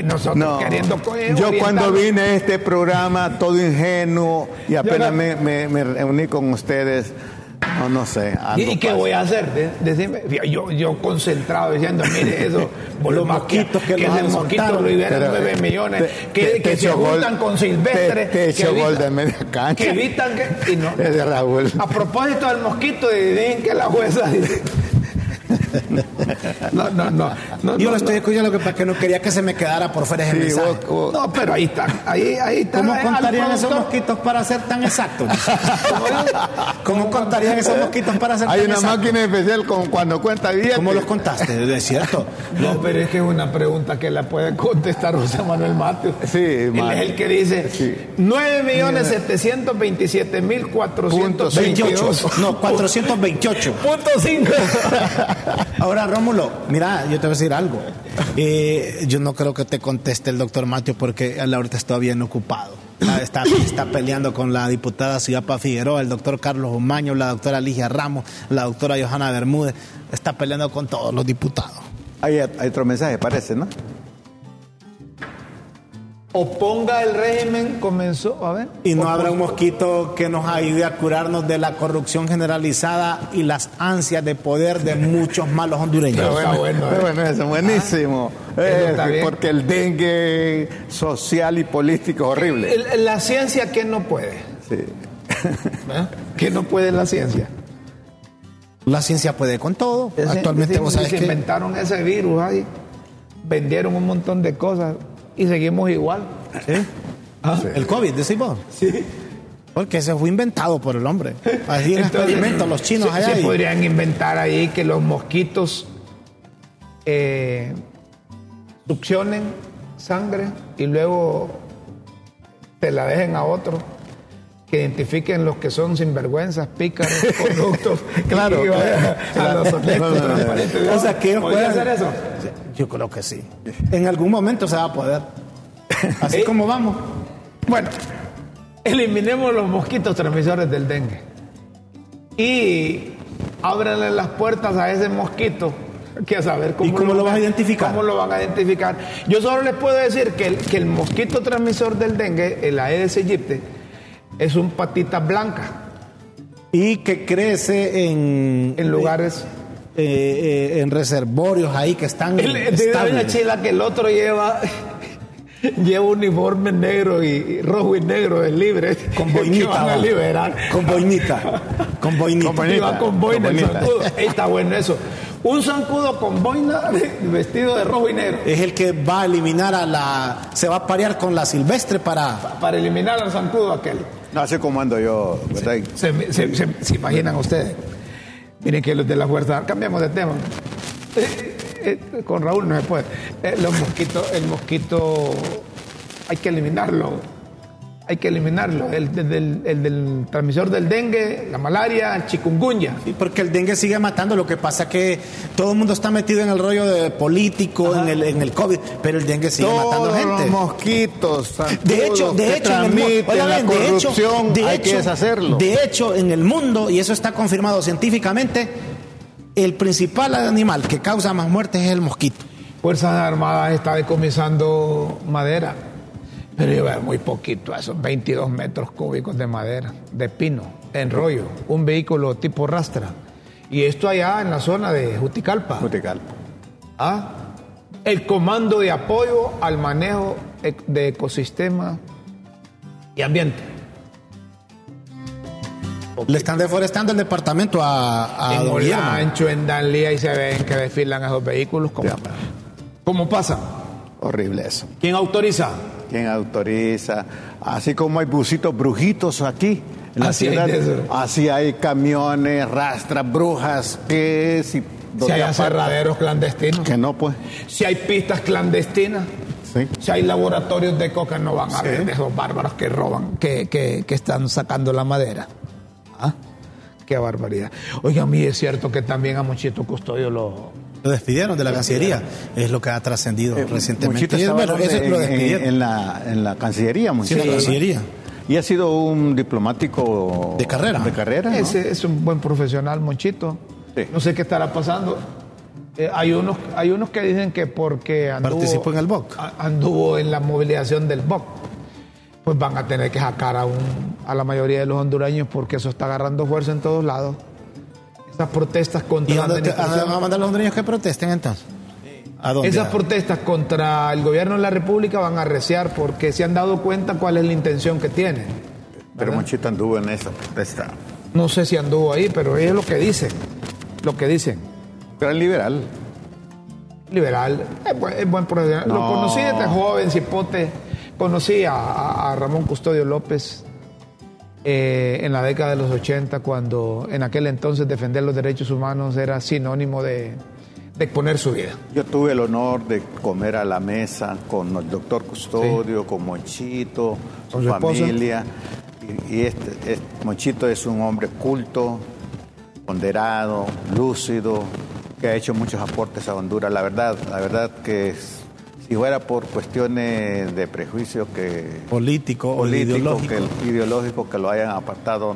nosotros queriendo Yo cuando vine a este programa, todo ingenuo, y apenas me, me, reuní con ustedes, no, no sé. ¿Y qué voy a hacer? Decime, yo, yo concentrado diciendo, mire eso, los mosquitos que, que los mosquitos lo liberan 9 millones, que, que se juntan con silvestres, que, evitan, de media cancha. que evitan que... Y no, es de Raúl. A propósito del mosquito, dicen que la jueza dice... No, no, no. Yo lo estoy escuchando que para que no quería que se me quedara por fuera ese mensaje. No, pero ahí está. Ahí, ahí está. ¿Cómo contarían esos mosquitos para ser tan exactos? ¿Cómo contarían esos mosquitos para ser Hay tan exactos? Hay una máquina especial con, cuando cuenta bien. ¿Cómo los contaste? ¿Es cierto? No, pero es que es una pregunta que la puede contestar José Manuel Mateo. Sí, Él es el que dice sí. 9.727.428. No, 428. Punto 5. Ahora, Rómulo, mira, yo te voy a decir algo. Eh, yo no creo que te conteste el doctor Mateo porque él ahorita está bien ocupado. Está, está, peleando con la diputada Ciudadpa Figueroa, el doctor Carlos Omaño, la doctora Ligia Ramos, la doctora Johanna Bermúdez. Está peleando con todos los diputados. Hay, hay otro mensaje, parece, ¿no? Oponga el régimen, comenzó, a ver. Y no habrá un mosquito que nos ayude a curarnos de la corrupción generalizada y las ansias de poder de muchos malos hondureños. bueno, bueno, ¿eh? bueno, eso, buenísimo. Ah, eh, porque el dengue social y político es horrible. la ciencia, ¿qué no puede? Sí. ¿Eh? ¿Qué no puede la ciencia? La ciencia puede con todo. Actualmente vos sabés que inventaron ese virus ahí, vendieron un montón de cosas y seguimos igual. Ah, ¿El COVID, decimos? Sí. Porque se fue inventado por el hombre. Así en experimentos, los chinos allá. Se podrían inventar ahí que los mosquitos eh, succionen sangre y luego te la dejen a otro que identifiquen los que son sinvergüenzas, pícaros, corruptos. claro. a los transparentes. O sea, que puede hacer eso? Yo creo que sí. En algún momento se va a poder. Así como vamos. Bueno, eliminemos los mosquitos transmisores del dengue. Y ábranle las puertas a ese mosquito que a saber cómo, ¿Y cómo lo, vas a identificar. ¿Cómo lo van a identificar? Yo solo les puedo decir que el, que el mosquito transmisor del dengue, el Aedes aegypti, es un patita blanca. Y que crece en, en lugares. eh, eh, en reservorios ahí que están. El, chila que el otro lleva. lleva uniforme negro y, rojo y negro es libre. Con boinita a liberar. Con boinita con boinita. con boinita, con boina, está bueno eso. Un zancudo con boina vestido de rojo y negro. Es el que va a eliminar a la se va a parear con la silvestre para para eliminar al zancudo aquel no así como ando yo se, se imaginan ustedes Miren que los de la fuerza, cambiamos de tema. Eh, eh, con Raúl no se puede. Eh, los mosquitos, el mosquito hay que eliminarlo. Hay que eliminarlo. El, del transmisor del dengue, la malaria, el chikungunya. Sí, porque el dengue sigue matando. Lo que pasa que todo el mundo está metido en el rollo de político, en el, en el COVID, pero el dengue sigue matando gente. Los mosquitos, de hecho, de hecho, en el, la de hay que deshacerlo. De hecho, en el mundo, y eso está confirmado científicamente, el principal animal que causa más muertes es el mosquito. Fuerzas Armadas está decomisando madera pero lleva muy poquito, esos 22 metros cúbicos de madera, de pino, en rollo, un vehículo tipo rastra. Y esto allá en la zona de Juticalpa. Juticalpa. ¿Ah? El comando de apoyo al manejo de ecosistema y ambiente. Le están deforestando el departamento a, a en en Danlía, y se ven que desfilan esos vehículos. como ¿Cómo pasa? Horrible eso. ¿Quién autoriza? ¿Quién autoriza? Así como hay busitos brujitos aquí. En la así, ciudad, hay así hay camiones, rastras, brujas, que si, si hay aserraderos clandestinos. Que no, pues. Si hay pistas clandestinas. Sí. Si hay laboratorios de coca, no van a ver esos bárbaros que roban, que, que, que están sacando la madera. ¿Ah? Qué barbaridad. Oiga, a mí es cierto que también a Mochito Custodio lo, lo despidieron de la Cancillería, es lo que ha trascendido eh, recientemente. bueno, eso lo despidieron. En, la, en la Cancillería, Muchito. Sí, la Cancillería. Y ha sido un diplomático de carrera. De carrera. Es, un buen profesional, Monchito. No sé qué estará pasando. Eh, hay, unos, hay unos que dicen que porque anduvo, participó en el BOC. Anduvo en la movilización del BOC. Pues van a tener que sacar a, un, a la mayoría de los hondureños porque eso está agarrando fuerza en todos lados. Esas protestas contra ¿Y dónde van a mandar los hondureños que protesten entonces? ¿A dónde? Esas protestas contra el gobierno de la República van a arreciar porque se han dado cuenta cuál es la intención que tienen. Pero Monchito anduvo en esa protesta. No sé si anduvo ahí, pero es lo que dicen. Lo que dicen. Pero es liberal. Liberal. Es buen, profesional. Lo conocí desde joven, cipote. Conocí a Ramón Custodio López eh, en la década de los 80, cuando en aquel entonces defender los derechos humanos era sinónimo de, exponer su vida. Yo tuve el honor de comer a la mesa con el doctor Custodio, con Monchito, su, familia. Y, este, este, Monchito es un hombre culto, ponderado, lúcido, que ha hecho muchos aportes a Honduras. La verdad, la verdad que es si fuera por cuestiones de prejuicio que político, o ideológico. Que, ideológico que lo hayan apartado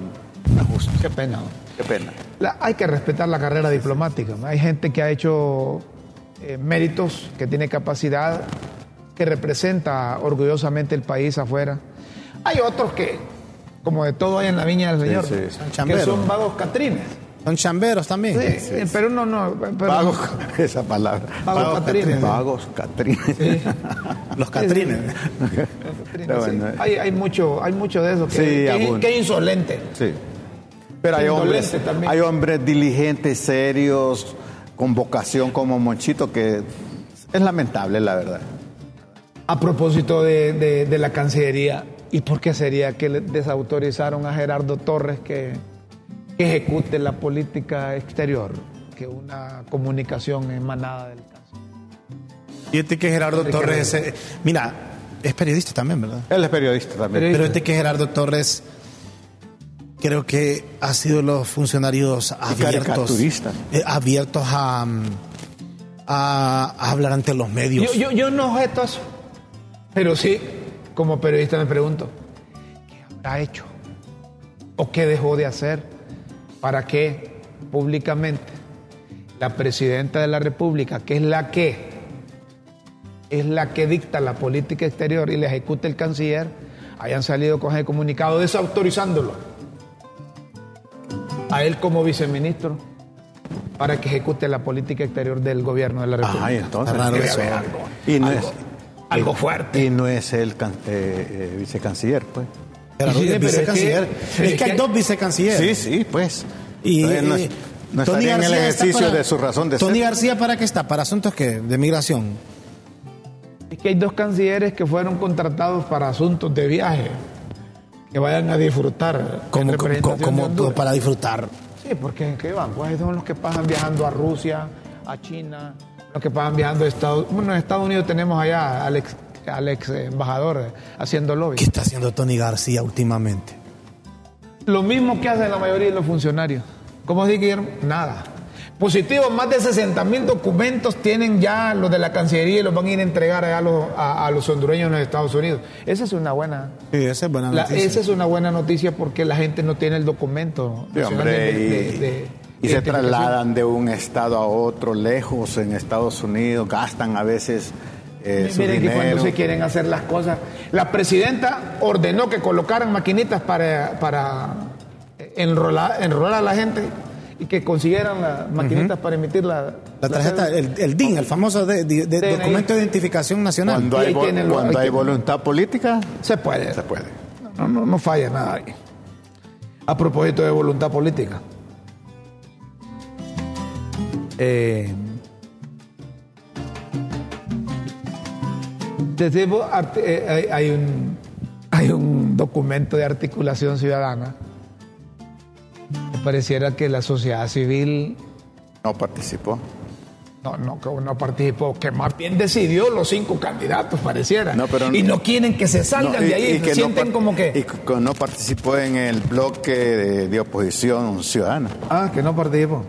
justo. Qué pena. Qué pena. hay que respetar la carrera diplomática. Hay gente que ha hecho eh, méritos, que tiene capacidad, que representa orgullosamente el país afuera. Hay otros que, como de todo hay en la viña del Señor, que son vagos catrines. Son chamberos también. Sí, pero no, no. Vagos, esa palabra. Vagos, catrines. Vagos catrines. Los catrines. hay, hay, mucho, hay mucho de eso que, que, es insolente. Sí. Pero hay hombres, hay hombres diligentes, serios, con vocación como Monchito, que es lamentable, la verdad. A propósito de, de la Cancillería, ¿y por qué sería que desautorizaron a Gerardo Torres que ejecute la política exterior que una comunicación emanada del caso. Fíjate que Gerardo Torres, eh, mira, es periodista también, ¿verdad? Él es periodista también. Pero este que Gerardo Torres creo que ha sido los funcionarios abiertos, eh, abiertos a, a, hablar ante los medios. Yo, yo, yo no objeto eso, pero sí, como periodista me pregunto, ¿qué habrá hecho? ¿O qué dejó de hacer? Para que públicamente la presidenta de la República, que es la que es la que dicta la política exterior y la ejecuta el canciller, hayan salido con el comunicado desautorizándolo a él como viceministro para que ejecute la política exterior del gobierno de la República. Ay, entonces, algo, y no es, algo fuerte. Y no es el eh, eh, vicecanciller, pues es, que, hay dos vicecancilleres. Sí, sí, pues. Y no, Tony García en el ejercicio de su razón de Tony García, ¿para qué está? ¿Para asuntos que de migración? Es que hay dos cancilleres que fueron contratados para asuntos de viaje, que vayan a disfrutar. Como, como, para disfrutar. Sí, porque ¿en qué van? Pues son los que pasan viajando a Rusia, a China, los que pasan viajando a Estados Unidos. Bueno, en Estados Unidos tenemos allá al ex al ex embajador haciendo lobby. ¿Qué está haciendo Tony García últimamente? Lo mismo que hacen la mayoría de los funcionarios. ¿Cómo dice Guillermo? Nada. Positivo, más de 60 mil documentos tienen ya los de la Cancillería y los van a ir a entregar a los, a, los hondureños en los Estados Unidos. Esa es una buena. Sí, esa es buena noticia. esa es una buena noticia porque la gente no tiene el documento. y, se trasladan de un estado a otro, lejos en Estados Unidos, gastan a veces. Eh, Miren que cuando se quieren hacer las cosas. La presidenta ordenó que colocaran maquinitas para, para enrolar, enrolar a la gente y que consiguieran las maquinitas para emitir la, la tarjeta, el, DIN, el famoso de, documento de identificación nacional. Cuando hay, cuando hay, voluntad política, se puede. Se puede. No, no, no falla nada ahí. A propósito de voluntad política. Eh, eh hay, un, hay un documento de articulación ciudadana pareciera que la sociedad civil... No participó. No, no, no participó, que más bien decidió los cinco candidatos, pareciera. y no quieren que se salgan de ahí, y que sienten como que... Y que no participó en el bloque de, oposición ciudadana. Ah, que no participó.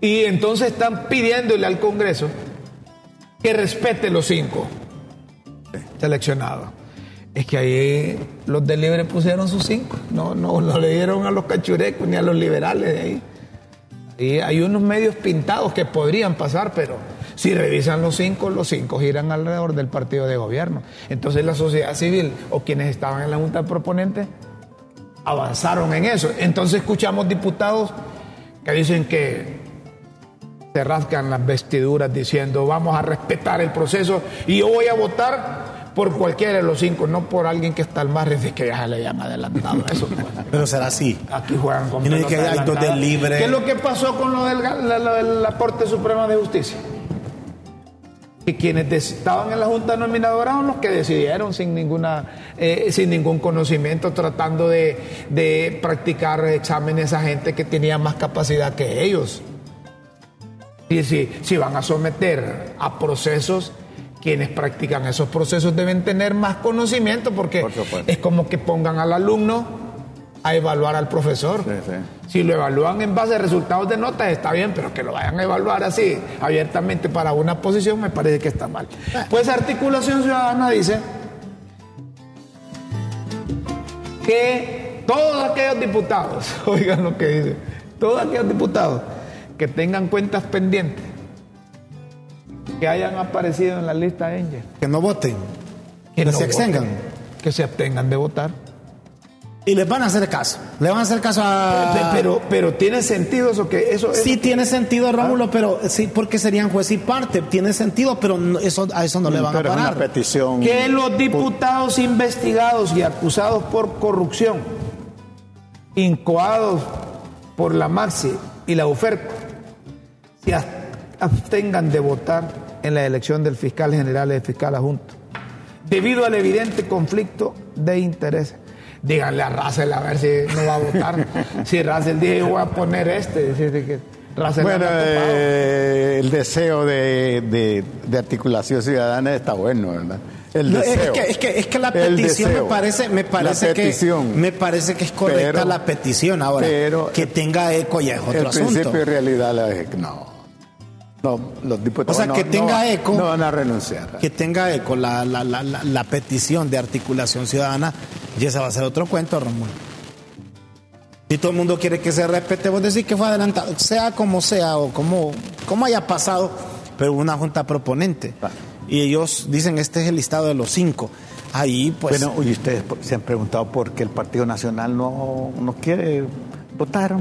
Y entonces están pidiéndole al Congreso que respete los cinco seleccionados. Es que ahí los de libre pusieron sus cinco, no, no, le dieron a los cachurecos ni a los liberales ahí. Y hay unos medios pintados que podrían pasar, pero si revisan los cinco, los cinco giran alrededor del partido de gobierno. Entonces la sociedad civil o quienes estaban en la Junta de Proponentes avanzaron en eso. Entonces escuchamos diputados que dicen que se rascan las vestiduras diciendo vamos a respetar el proceso y yo voy a votar por cualquiera de los cinco, no por alguien que está al margen, es que ya se le llama adelantado. Eso Pero será así. Aquí juegan con que hay libre. ¿Qué es lo que pasó con lo del, la, Corte Suprema de Justicia? Que quienes estaban en la Junta Nominadora son los que decidieron sin, ninguna, eh, sin ningún conocimiento, tratando de, de practicar exámenes a gente que tenía más capacidad que ellos. Y si, si van a someter a procesos quienes practican esos procesos deben tener más conocimiento porque es como que pongan al alumno a evaluar al profesor. Si lo evalúan en base a resultados de notas está bien, pero que lo vayan a evaluar así abiertamente para una posición me parece que está mal. Pues Articulación Ciudadana dice que todos aquellos diputados, oigan lo que dice, todos aquellos diputados que tengan cuentas pendientes que hayan aparecido en la lista Angel. Que no voten. Que, se abstengan. Que se abstengan de votar. Y les van a hacer caso. Le van a hacer caso a. Pero, pero tiene sentido eso que eso. Sí, tiene sentido, Rómulo, ¿Ah? pero sí, porque serían juez y parte. Tiene sentido, pero eso, a eso no le van a parar. una petición. Que los diputados investigados y acusados por corrupción, incoados por la Maxi y la UFERCO, se abstengan de votar en la elección del fiscal general y del fiscal adjunto, debido al evidente conflicto de intereses. Díganle a Russell a ver si no va a votar. si Russell dice, yo voy a poner este, que bueno, eh, el deseo de, articulación ciudadana está bueno, ¿verdad? El deseo. Es, que, es, que, la petición me parece, me parece que me parece que es correcta la petición ahora. Pero, que tenga eco ya es otro el asunto. principio y realidad la no. No, los diputados o sea, que tenga eco. No van a renunciar. Que tenga eco la, la, la, la, petición de articulación ciudadana, y esa va a ser otro cuento, Ramón. Si todo el mundo quiere que se respete, vos decís que fue adelantado, sea como sea o como, como haya pasado, pero una junta proponente. Y ellos dicen, este es el listado de los cinco. Ahí, pues. Bueno, y ustedes se han preguntado por qué el Partido Nacional no, no quiere votar.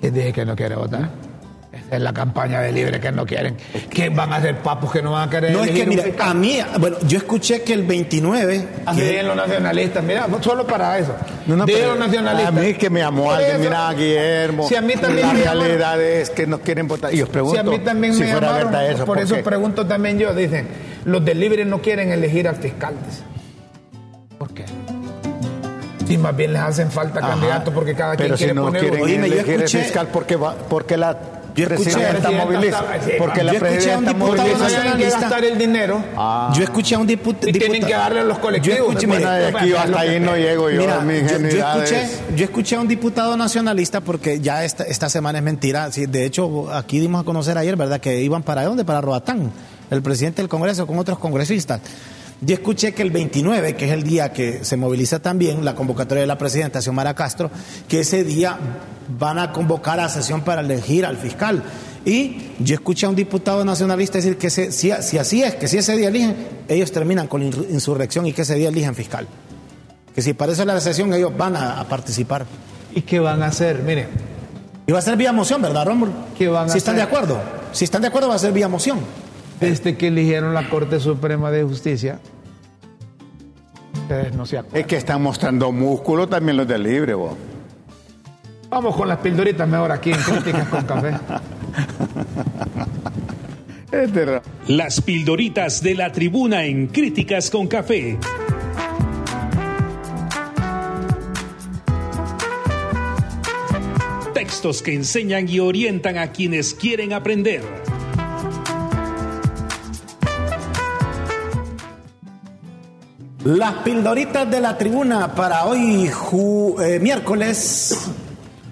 ¿Quién dije que no quiere votar? Es la campaña de libre que no quieren. ¿Qué van a hacer papos que no van a querer? No es que, mira, a mí, bueno, yo escuché que el 29. Así que... los nacionalistas, mira, solo para eso. No, no, los nacionalistas. A mí que me amó alguien, mira, Guillermo. Si a mí también la realidad es que no quieren votar. Y os pregunto. Si a mí también me llamaron, eso, por, eso pregunto también yo. Dicen, los del libre no quieren elegir al fiscal. ¿Por qué? Si más bien les hacen falta candidatos porque cada quien quiere si no poner quieren elegir el fiscal porque, va, porque la yo moviliza. Porque la presidenta moviliza. que gastar el dinero. Ah. Yo escuché a un diputado. Y tienen que darle a los colectivos. Yo escuché, aquí hasta ahí no llego yo. Mira, yo, escuché, yo escuché a un diputado nacionalista porque ya esta, esta semana es mentira. de hecho, aquí dimos a conocer ayer, ¿verdad? Que iban para dónde? Para Roatán. El presidente del Congreso con otros congresistas. Yo escuché que el 29, que es el día que se moviliza también la convocatoria de la presidenta Xiomara Castro, que ese día van a convocar a sesión para elegir al fiscal. Y yo escuché a un diputado nacionalista decir que si, si, así es, que si ese día eligen, ellos terminan con insurrección y que ese día eligen fiscal. Que si parece la sesión, ellos van a, participar. ¿Y qué van a hacer? Mire. Y va a ser vía moción, ¿verdad, Rómulo? ¿Qué van a si están de acuerdo. Si están de acuerdo, va a ser vía moción. Desde que eligieron la Corte Suprema de Justicia, ustedes no se acuerdan. Es que están mostrando músculo también los de libre, vos. Vamos con las pildoritas mejor aquí en Críticas con Café. Las pildoritas de la tribuna en Críticas con Café. Textos que enseñan y orientan a quienes quieren aprender. Las pildoritas de la tribuna para hoy, eh, miércoles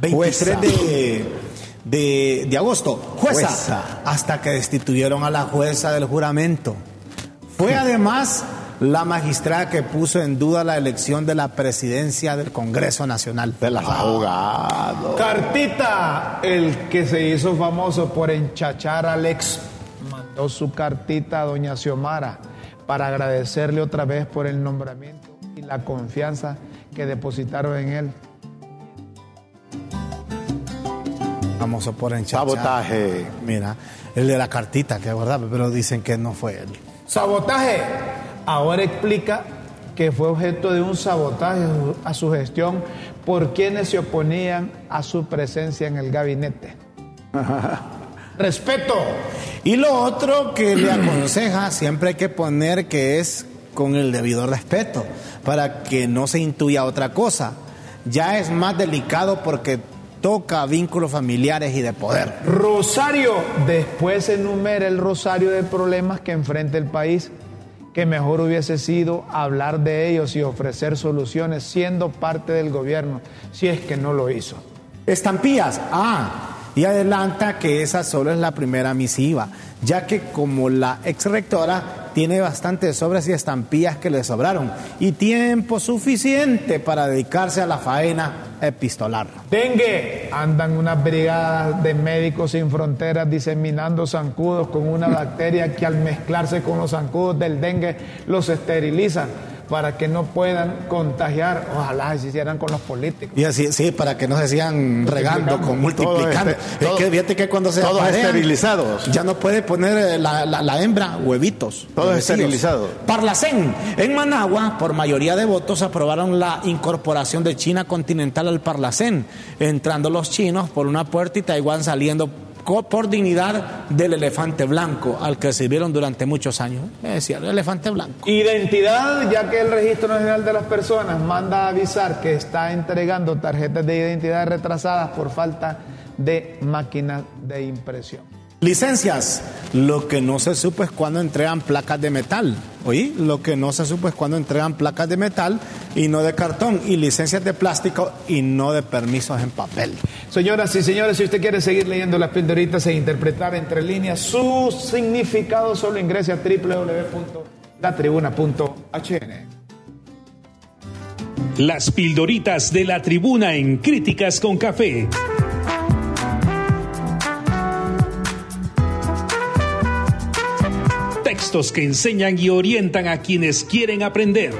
23 de, de, agosto. Jueza, Hasta que destituyeron a la jueza del juramento. Fue además la magistrada que puso en duda la elección de la presidencia del Congreso Nacional. De los abogados. Cartita, el que se hizo famoso por enchachar al ex, mandó su cartita a doña Xiomara para agradecerle otra vez por el nombramiento y la confianza que depositaron en él. Famoso por enchachar. Sabotaje. Mira, el de la cartita, que es verdad, pero dicen que no fue él. Sabotaje. Ahora explica que fue objeto de un sabotaje a su gestión por quienes se oponían a su presencia en el gabinete. Respeto. Y lo otro que le aconseja, siempre hay que poner que es con el debido respeto, para que no se intuya otra cosa. Ya es más delicado porque toca vínculos familiares y de poder. Rosario, después enumera el rosario de problemas que enfrenta el país, que mejor hubiese sido hablar de ellos y ofrecer soluciones siendo parte del gobierno, si es que no lo hizo. Estampías, ah, y adelanta que esa solo es la primera misiva, ya que como la ex rectora tiene bastantes sobres y estampillas que le sobraron y tiempo suficiente para dedicarse a la faena epistolar. Dengue, andan unas brigadas de médicos sin fronteras diseminando zancudos con una bacteria que al mezclarse con los zancudos del dengue los esterilizan para que no puedan contagiar. Ojalá se hicieran con los políticos. Y así, sí, para que no se sigan regando, con multiplicando. Este, es que fíjate que cuando se todos esterilizados. Ya no puede poner eh, la, hembra huevitos. Todos esterilizados. Parlacén. En Managua, por mayoría de votos, aprobaron la incorporación de China continental al Parlacén, entrando los chinos por una puerta y Taiwán saliendo por dignidad del elefante blanco al que sirvieron durante muchos años. Es decir, el elefante blanco. Identidad, ya que el Registro Nacional de las Personas manda a avisar que está entregando tarjetas de identidad retrasadas por falta de máquinas de impresión. Licencias. Lo que no se supo es cuando entregan placas de metal. ¿Oí? Lo que no se supo es cuando entregan placas de metal y no de cartón. Y licencias de plástico y no de permisos en papel. Señoras y señores, si usted quiere seguir leyendo las pildoritas e interpretar entre líneas su significado, solo ingrese a www.latribuna.hn. Las pildoritas de la tribuna en Críticas con Café. Textos que enseñan y orientan a quienes quieren aprender.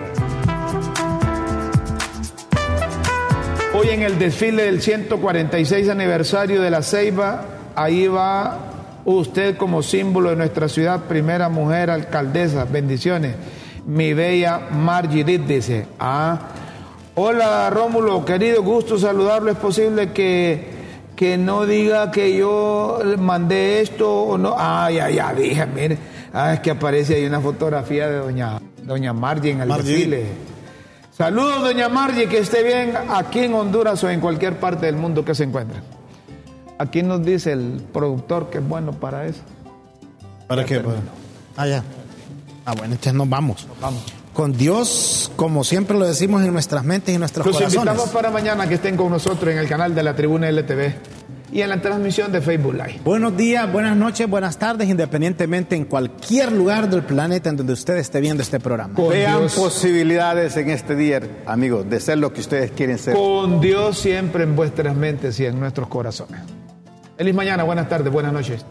Hoy en el desfile del 146 aniversario de la Ceiba, ahí va usted como símbolo de nuestra ciudad, primera mujer alcaldesa. Bendiciones. Mi bella Margie dice. Ah. Hola Rómulo, querido, gusto saludarlo. Es posible que, que no diga que yo mandé esto o no. Ah, ya, ya dije, mire. Ah, es que aparece ahí una fotografía de doña, doña Margie en el desfile. Saludos, doña Margie, que esté bien aquí en Honduras o en cualquier parte del mundo que se encuentre. Aquí nos dice el productor que es bueno para eso. ¿Para qué? Ah, ya. Ah, bueno, entonces nos vamos. Vamos. Con Dios, como siempre lo decimos en nuestras mentes y en nuestros Los corazones. invitamos para mañana que estén con nosotros en el canal de la Tribuna LTV y en la transmisión de Facebook Live. Buenos días, buenas noches, buenas tardes, independientemente en cualquier lugar del planeta en donde usted esté viendo este programa. Con Vean Dios. posibilidades en este día, amigos, de ser lo que ustedes quieren ser. Con Dios siempre en vuestras mentes y en nuestros corazones. Feliz mañana, buenas tardes, buenas noches.